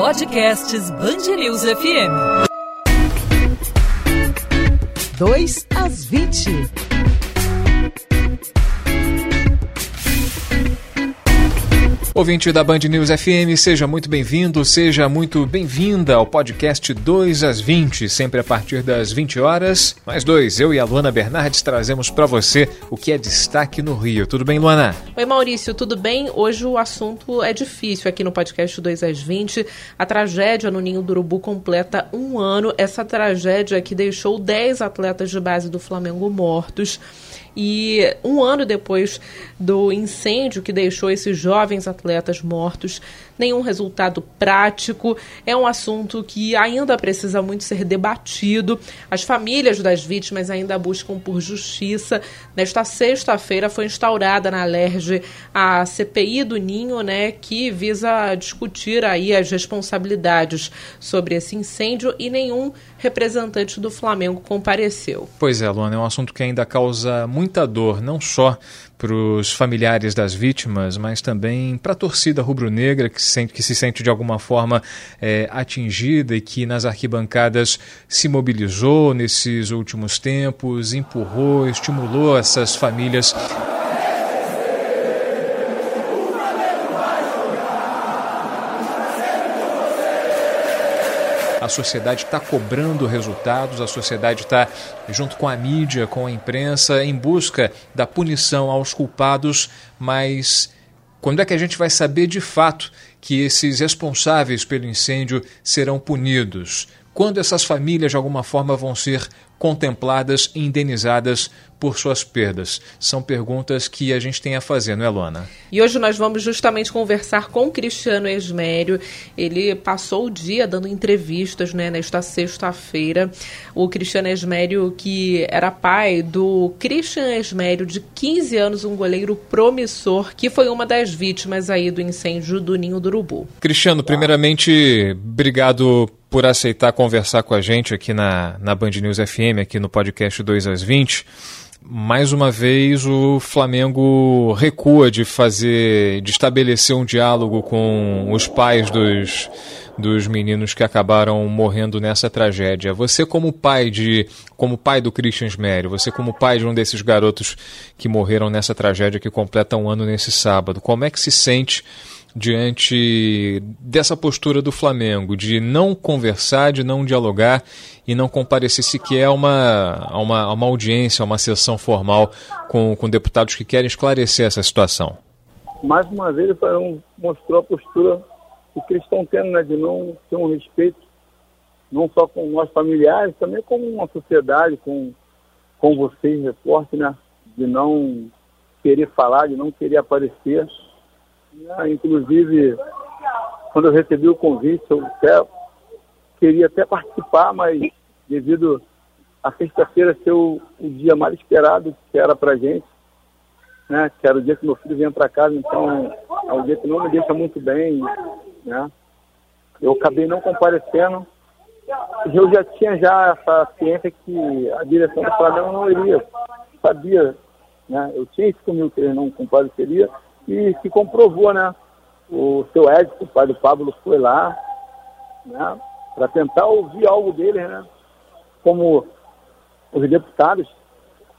Podcasts Bangerils FM. 2 às 20. Ouvinte da Band News FM, seja muito bem-vindo, seja muito bem-vinda ao podcast 2 às 20, sempre a partir das 20 horas. Mais dois, eu e a Luana Bernardes trazemos para você o que é destaque no Rio. Tudo bem, Luana? Oi, Maurício, tudo bem? Hoje o assunto é difícil aqui no podcast 2 às 20. A tragédia no Ninho do Urubu completa um ano. Essa tragédia que deixou 10 atletas de base do Flamengo mortos. E um ano depois do incêndio que deixou esses jovens atletas mortos, nenhum resultado prático. É um assunto que ainda precisa muito ser debatido. As famílias das vítimas ainda buscam por justiça. Nesta sexta-feira foi instaurada na LERJ a CPI do Ninho, né, que visa discutir aí as responsabilidades sobre esse incêndio e nenhum representante do Flamengo compareceu. Pois é, Luana, é um assunto que ainda causa muita dor, não só para os familiares das vítimas, mas também para a torcida rubro-negra que, que se sente de alguma forma é, atingida e que nas arquibancadas se mobilizou nesses últimos tempos, empurrou, estimulou essas famílias a sociedade está cobrando resultados, a sociedade está, junto com a mídia, com a imprensa, em busca da punição aos culpados, mas quando é que a gente vai saber de fato que esses responsáveis pelo incêndio serão punidos? Quando essas famílias, de alguma forma, vão ser contempladas e indenizadas por suas perdas? São perguntas que a gente tem a fazer, não é, Luana? E hoje nós vamos justamente conversar com o Cristiano Esmério. Ele passou o dia dando entrevistas né, nesta sexta-feira. O Cristiano Esmério, que era pai do Christian Esmério, de 15 anos, um goleiro promissor, que foi uma das vítimas aí do incêndio do Ninho do Urubu. Cristiano, primeiramente, obrigado por aceitar conversar com a gente aqui na, na Band News FM, aqui no podcast 2 às 20. Mais uma vez o Flamengo recua de fazer, de estabelecer um diálogo com os pais dos, dos meninos que acabaram morrendo nessa tragédia. Você como pai de, como pai do Christian Smério, você como pai de um desses garotos que morreram nessa tragédia que completa um ano nesse sábado, como é que se sente diante dessa postura do Flamengo de não conversar, de não dialogar e não comparecer sequer a uma, a uma, a uma audiência, a uma sessão formal com, com deputados que querem esclarecer essa situação? Mais uma vez, ele mostrou a postura que eles estão tendo né, de não ter um respeito, não só com nós familiares, também com uma sociedade, com, com vocês, repórter, né, de não querer falar, de não querer aparecer né? Inclusive, quando eu recebi o convite, eu até queria até participar, mas devido a sexta-feira ser o, o, dia mais esperado que era para gente, né? Que era o dia que meu filho vinha para casa, então é um dia que não me deixa muito bem, né? Eu acabei não comparecendo. Eu já tinha já essa ciência que a direção do Flamengo não iria, sabia, né? Eu tinha isso comigo que ele não compareceria, e se comprovou, né? O seu Edson, pai do Pablo, foi lá, né? Para tentar ouvir algo dele, né? Como os deputados,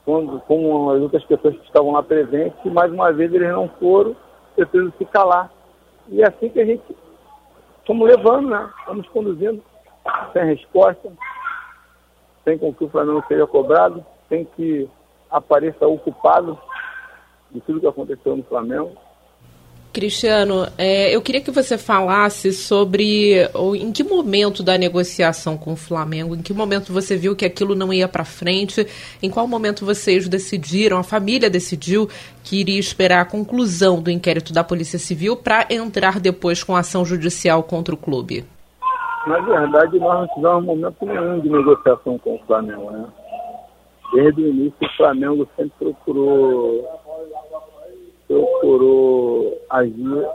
como, como as outras pessoas que estavam lá presentes, e mais uma vez eles não foram, preciso se calar. E é assim que a gente estamos levando, né? Estamos conduzindo sem resposta, sem com que o Flamengo seja cobrado, sem que apareça o culpado de tudo que aconteceu no Flamengo. Cristiano, é, eu queria que você falasse sobre ou, em que momento da negociação com o Flamengo, em que momento você viu que aquilo não ia para frente, em qual momento vocês decidiram, a família decidiu que iria esperar a conclusão do inquérito da Polícia Civil para entrar depois com ação judicial contra o clube? Na verdade, nós não tivemos momento nenhum de negociação com o Flamengo, né? Desde o início, o Flamengo sempre procurou procurou agir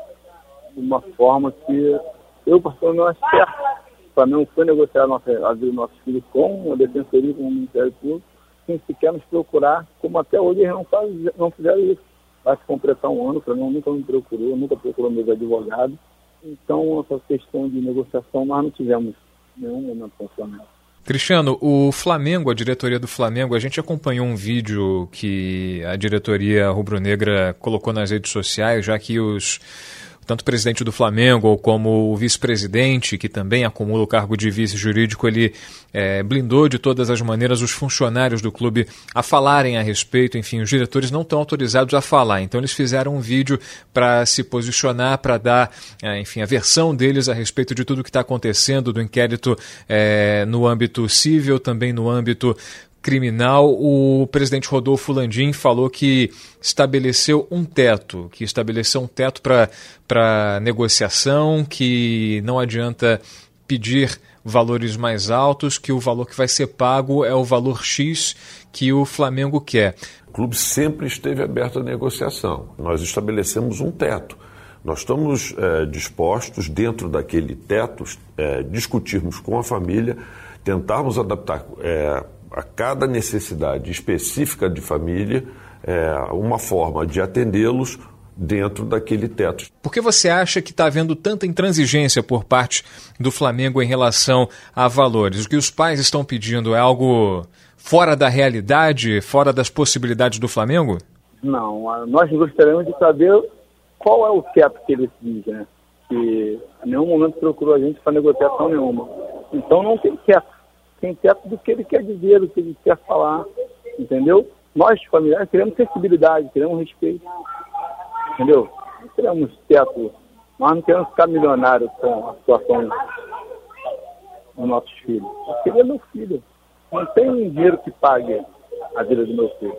de uma forma que eu, particularmente, não acho certo. O Flamengo foi negociar nossa, a vida dos nossos filhos com a Defensoria, com o Ministério Público, sem sequer nos procurar, como até hoje eles não, faz, não fizeram isso. Vai se completar um ano, o Flamengo nunca me procurou, nunca procurou meus advogados. Então, essa questão de negociação, nós não tivemos nenhum momento Flamengo. Cristiano, o Flamengo, a diretoria do Flamengo, a gente acompanhou um vídeo que a diretoria rubro-negra colocou nas redes sociais, já que os tanto o presidente do Flamengo como o vice-presidente, que também acumula o cargo de vice jurídico, ele é, blindou de todas as maneiras os funcionários do clube a falarem a respeito. Enfim, os diretores não estão autorizados a falar. Então, eles fizeram um vídeo para se posicionar, para dar, é, enfim, a versão deles a respeito de tudo que está acontecendo, do inquérito é, no âmbito civil, também no âmbito criminal, o presidente Rodolfo Landim falou que estabeleceu um teto, que estabeleceu um teto para negociação, que não adianta pedir valores mais altos, que o valor que vai ser pago é o valor X que o Flamengo quer. O clube sempre esteve aberto à negociação. Nós estabelecemos um teto. Nós estamos é, dispostos, dentro daquele teto, é, discutirmos com a família, tentarmos adaptar é, a cada necessidade específica de família é, uma forma de atendê-los dentro daquele teto. Por que você acha que está havendo tanta intransigência por parte do Flamengo em relação a valores? O que os pais estão pedindo é algo fora da realidade, fora das possibilidades do Flamengo? Não, nós gostaríamos de saber qual é o teto que eles dizem, né? Que em nenhum momento procurou a gente para negociação nenhuma. Então não tem teto tem teto do que ele quer dizer, do que ele quer falar, entendeu? Nós, familiares, queremos sensibilidade, queremos respeito, entendeu? Não queremos teto, nós não queremos ficar milionários com a situação dos nossos filhos. Eu queria meu filho. Não tem dinheiro que pague a vida do meu filho.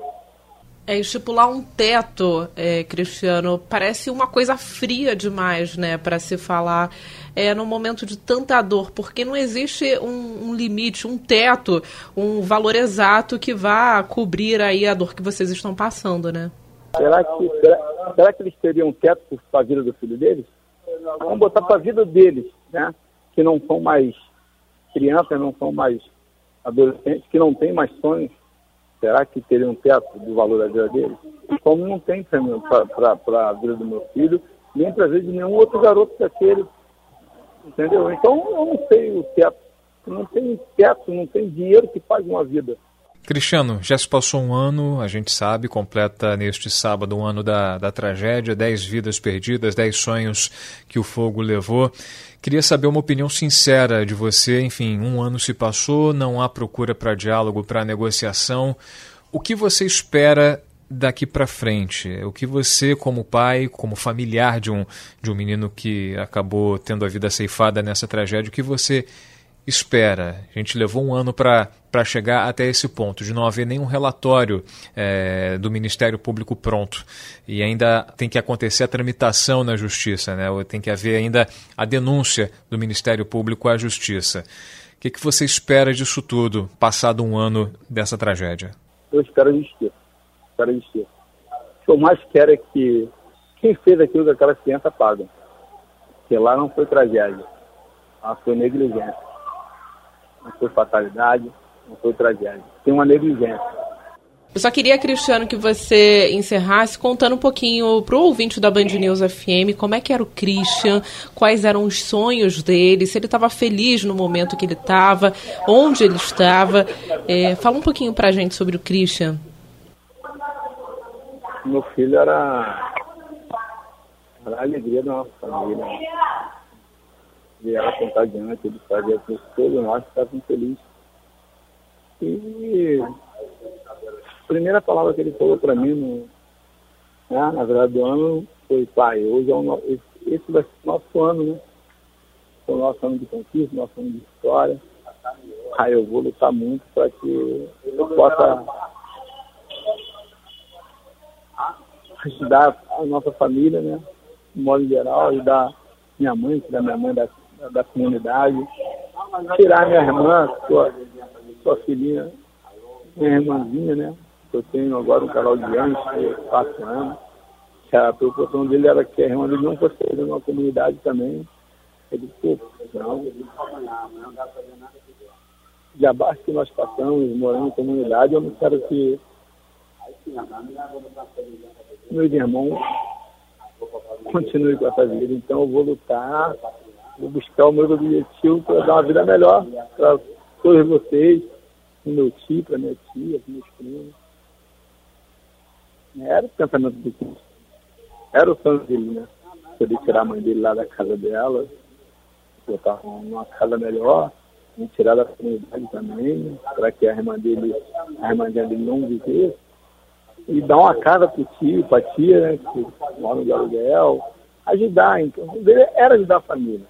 É, estipular um teto, é, Cristiano, parece uma coisa fria demais, né, para se falar é, no momento de tanta dor, porque não existe um, um, limite, um teto, um valor exato que vá cobrir aí a dor que vocês estão passando, né? Será que, será, será que eles teriam um teto para a vida do filho deles? Vamos botar para a vida deles, né, que não são mais crianças, não são mais adolescentes, que não têm mais sonhos será que teria um teto do valor da vida dele? Como não tem para a vida do meu filho, nem para a vida de nenhum outro garoto daquele. Entendeu? Então eu não sei o teto. Não tem teto, não tem dinheiro que pague uma vida. Cristiano, já se passou um ano, a gente sabe, completa neste sábado um ano da, da tragédia, dez vidas perdidas, dez sonhos que o fogo levou. Queria saber uma opinião sincera de você. Enfim, um ano se passou, não há procura para diálogo, para negociação. O que você espera daqui para frente? O que você, como pai, como familiar de um, de um menino que acabou tendo a vida ceifada nessa tragédia, o que você espera? A gente levou um ano para chegar até esse ponto, de não haver nenhum relatório é, do Ministério Público pronto. E ainda tem que acontecer a tramitação na Justiça, né? tem que haver ainda a denúncia do Ministério Público à Justiça. O que, que você espera disso tudo, passado um ano dessa tragédia? Eu espero justiça. Espero justiça. O que eu mais quero é que quem fez aquilo daquela criança paga. Porque lá não foi tragédia, lá foi negligência não foi fatalidade, não foi tragédia. Tem uma negligência. Eu só queria, Cristiano, que você encerrasse contando um pouquinho para o ouvinte da Band News FM como é que era o Christian, quais eram os sonhos dele, se ele estava feliz no momento que ele estava, onde ele estava. É, fala um pouquinho para a gente sobre o Christian. Meu filho era, era a alegria da nossa família e ela contagiante, ele fazia que todos nós ficávamos felizes. E a primeira palavra que ele falou para mim no, né, na verdade do ano foi, pai, hoje é o no, esse, vai ser o nosso ano, né? O nosso ano de conquista, nosso ano de história. Aí eu vou lutar muito para que eu possa ajudar a nossa família, né? De modo geral, ajudar minha mãe, da minha mãe da da comunidade, tirar minha irmã, sua, sua filhinha, minha irmãzinha, né? Eu tenho agora um canal de anos, quatro anos. A preocupação dele era que a irmã dele não fosse numa comunidade também. Ele disse, não. De abaixo que nós passamos, morando em comunidade, eu não quero que meus irmãos continue com essa vida. Então eu vou lutar, vou buscar o meu objetivo para dar uma vida melhor para todos vocês, para meu tio, para minha tia, para meus primos. Era o pensamento do Cristo. Era o sonho dele, né? Poder tirar a mãe dele lá da casa dela, botar numa casa melhor, e tirar da comunidade também, para que a irmã dele, a irmã dele não vivesse. E dar uma casa para o tio, para a tia, né? Que mora no aluguel. Ajudar, então. O dele era ajudar a família.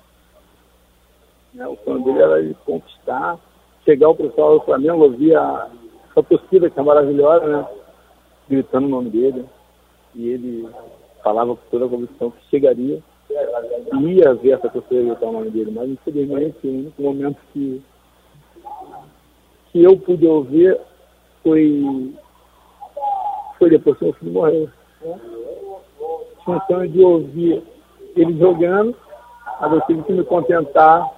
Né? O sonho dele era de conquistar, chegar o pessoal do Flamengo, ouvir a, a torcida que é maravilhosa, né? Gritando o nome dele. E ele falava com toda a convicção que chegaria ia ver essa pessoa gritar o nome dele, mas infelizmente o único momento que, que eu pude ouvir foi, foi depois que meu filho morreu. Né? Tinha sonho de ouvir ele jogando, mas eu tive que me contentar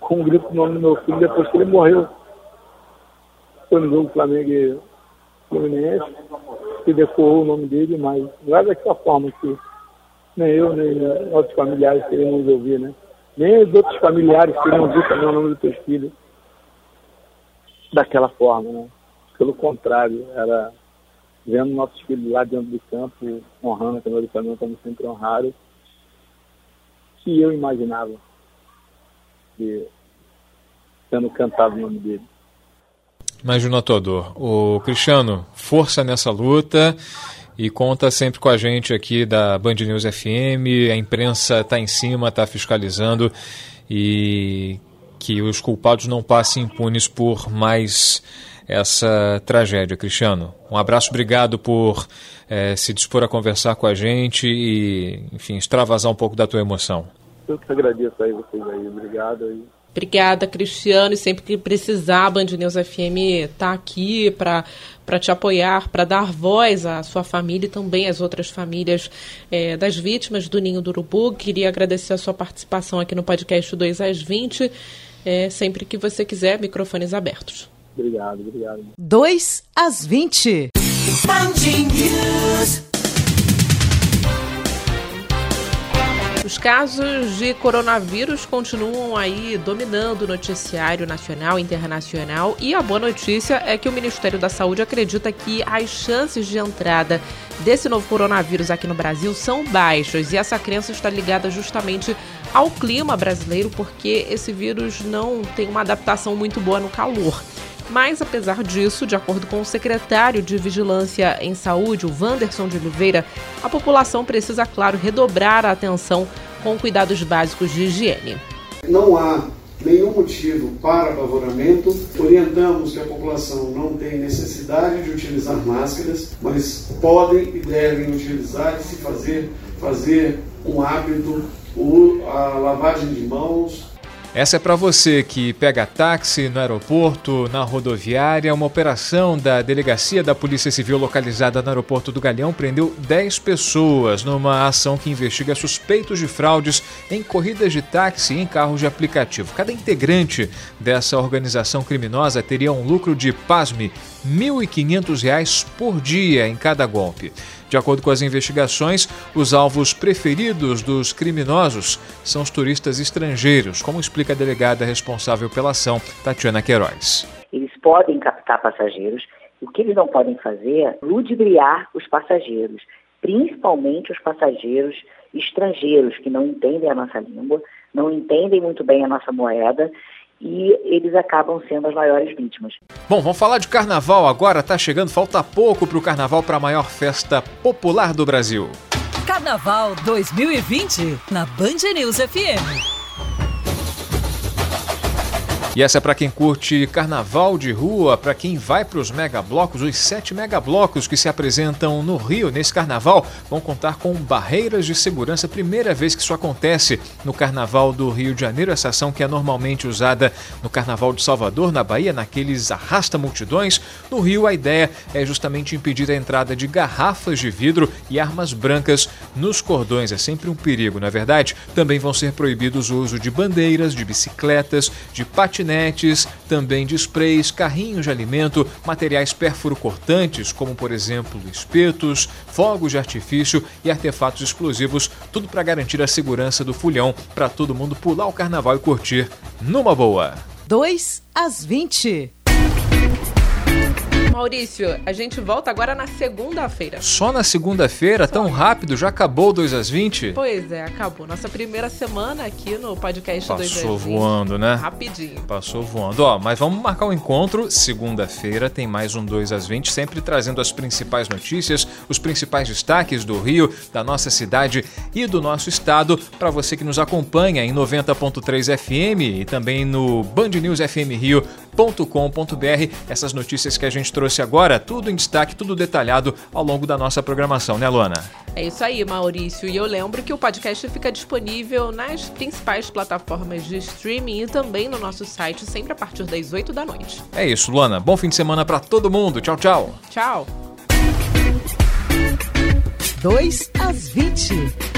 com o grito do nome do meu filho depois que ele morreu. Foi no jogo Flamengo e Fluminense, que decorou o nome dele, mas não é daquela forma que nem eu, nem nossos familiares queremos ouvir, né? Nem os outros familiares queriam ouvir também o nome dos teus filhos daquela forma, né? Pelo contrário, era vendo nossos filhos lá dentro do campo, honrando a Câmara do Flamengo como sempre honraram, que eu imaginava que sendo cantado o nome dele. Imagina todo. O Cristiano, força nessa luta e conta sempre com a gente aqui da Band News FM. A imprensa está em cima, está fiscalizando e que os culpados não passem impunes por mais essa tragédia, Cristiano. Um abraço, obrigado por é, se dispor a conversar com a gente e, enfim, extravasar um pouco da tua emoção. Eu que agradeço aí vocês aí, obrigado aí. Obrigada, Cristiano. E sempre que precisar, a Band News FM está aqui para para te apoiar, para dar voz à sua família e também às outras famílias é, das vítimas do Ninho do Urubu. Queria agradecer a sua participação aqui no podcast 2 às 20. É, sempre que você quiser, microfones abertos. Obrigado, obrigado. 2 às 20. Os casos de coronavírus continuam aí dominando o noticiário nacional e internacional e a boa notícia é que o Ministério da Saúde acredita que as chances de entrada desse novo coronavírus aqui no Brasil são baixas e essa crença está ligada justamente ao clima brasileiro porque esse vírus não tem uma adaptação muito boa no calor. Mas, apesar disso, de acordo com o secretário de Vigilância em Saúde, o Wanderson de Oliveira, a população precisa, claro, redobrar a atenção com cuidados básicos de higiene. Não há nenhum motivo para apavoramento. Orientamos que a população não tem necessidade de utilizar máscaras, mas podem e devem utilizar e se fazer, fazer um hábito, a lavagem de mãos, essa é para você que pega táxi no aeroporto, na rodoviária. Uma operação da Delegacia da Polícia Civil localizada no aeroporto do Galeão prendeu 10 pessoas numa ação que investiga suspeitos de fraudes em corridas de táxi e em carros de aplicativo. Cada integrante dessa organização criminosa teria um lucro de, pasme, R$ 1.500 por dia em cada golpe. De acordo com as investigações, os alvos preferidos dos criminosos são os turistas estrangeiros, como explica a delegada responsável pela ação, Tatiana Queiroz. Eles podem captar passageiros, o que eles não podem fazer é ludibriar os passageiros, principalmente os passageiros estrangeiros que não entendem a nossa língua, não entendem muito bem a nossa moeda e eles acabam sendo as maiores vítimas. Bom, vamos falar de carnaval agora. Tá chegando, falta pouco para o carnaval, para a maior festa popular do Brasil. Carnaval 2020 na Band News FM. E essa é para quem curte carnaval de rua, para quem vai para os megablocos, os sete megablocos que se apresentam no Rio nesse carnaval vão contar com barreiras de segurança. Primeira vez que isso acontece no carnaval do Rio de Janeiro, essa ação que é normalmente usada no carnaval de Salvador, na Bahia, naqueles arrasta multidões. No Rio, a ideia é justamente impedir a entrada de garrafas de vidro e armas brancas nos cordões. É sempre um perigo, não é verdade? Também vão ser proibidos o uso de bandeiras, de bicicletas, de patinetes patinetes, também de sprays, carrinhos de alimento, materiais perfuro-cortantes, como por exemplo espetos, fogos de artifício e artefatos explosivos, tudo para garantir a segurança do fulhão para todo mundo pular o carnaval e curtir numa boa. 2 às 20. Maurício, a gente volta agora na segunda-feira. Só na segunda-feira? Tão rápido? Já acabou 2 às 20? Pois é, acabou. Nossa primeira semana aqui no podcast 2 às 20. Passou voando, né? Rapidinho. Passou voando. Ó, mas vamos marcar um encontro. Segunda-feira tem mais um 2 às 20, sempre trazendo as principais notícias, os principais destaques do Rio, da nossa cidade e do nosso estado, para você que nos acompanha em 90.3 FM e também no bandnewsfmrio.com.br. Essas notícias que a gente trouxe agora, tudo em destaque, tudo detalhado ao longo da nossa programação, né, Luana? É isso aí, Maurício. E eu lembro que o podcast fica disponível nas principais plataformas de streaming e também no nosso site, sempre a partir das 8 da noite. É isso, Luana. Bom fim de semana para todo mundo. Tchau, tchau. Tchau. 2 às 20.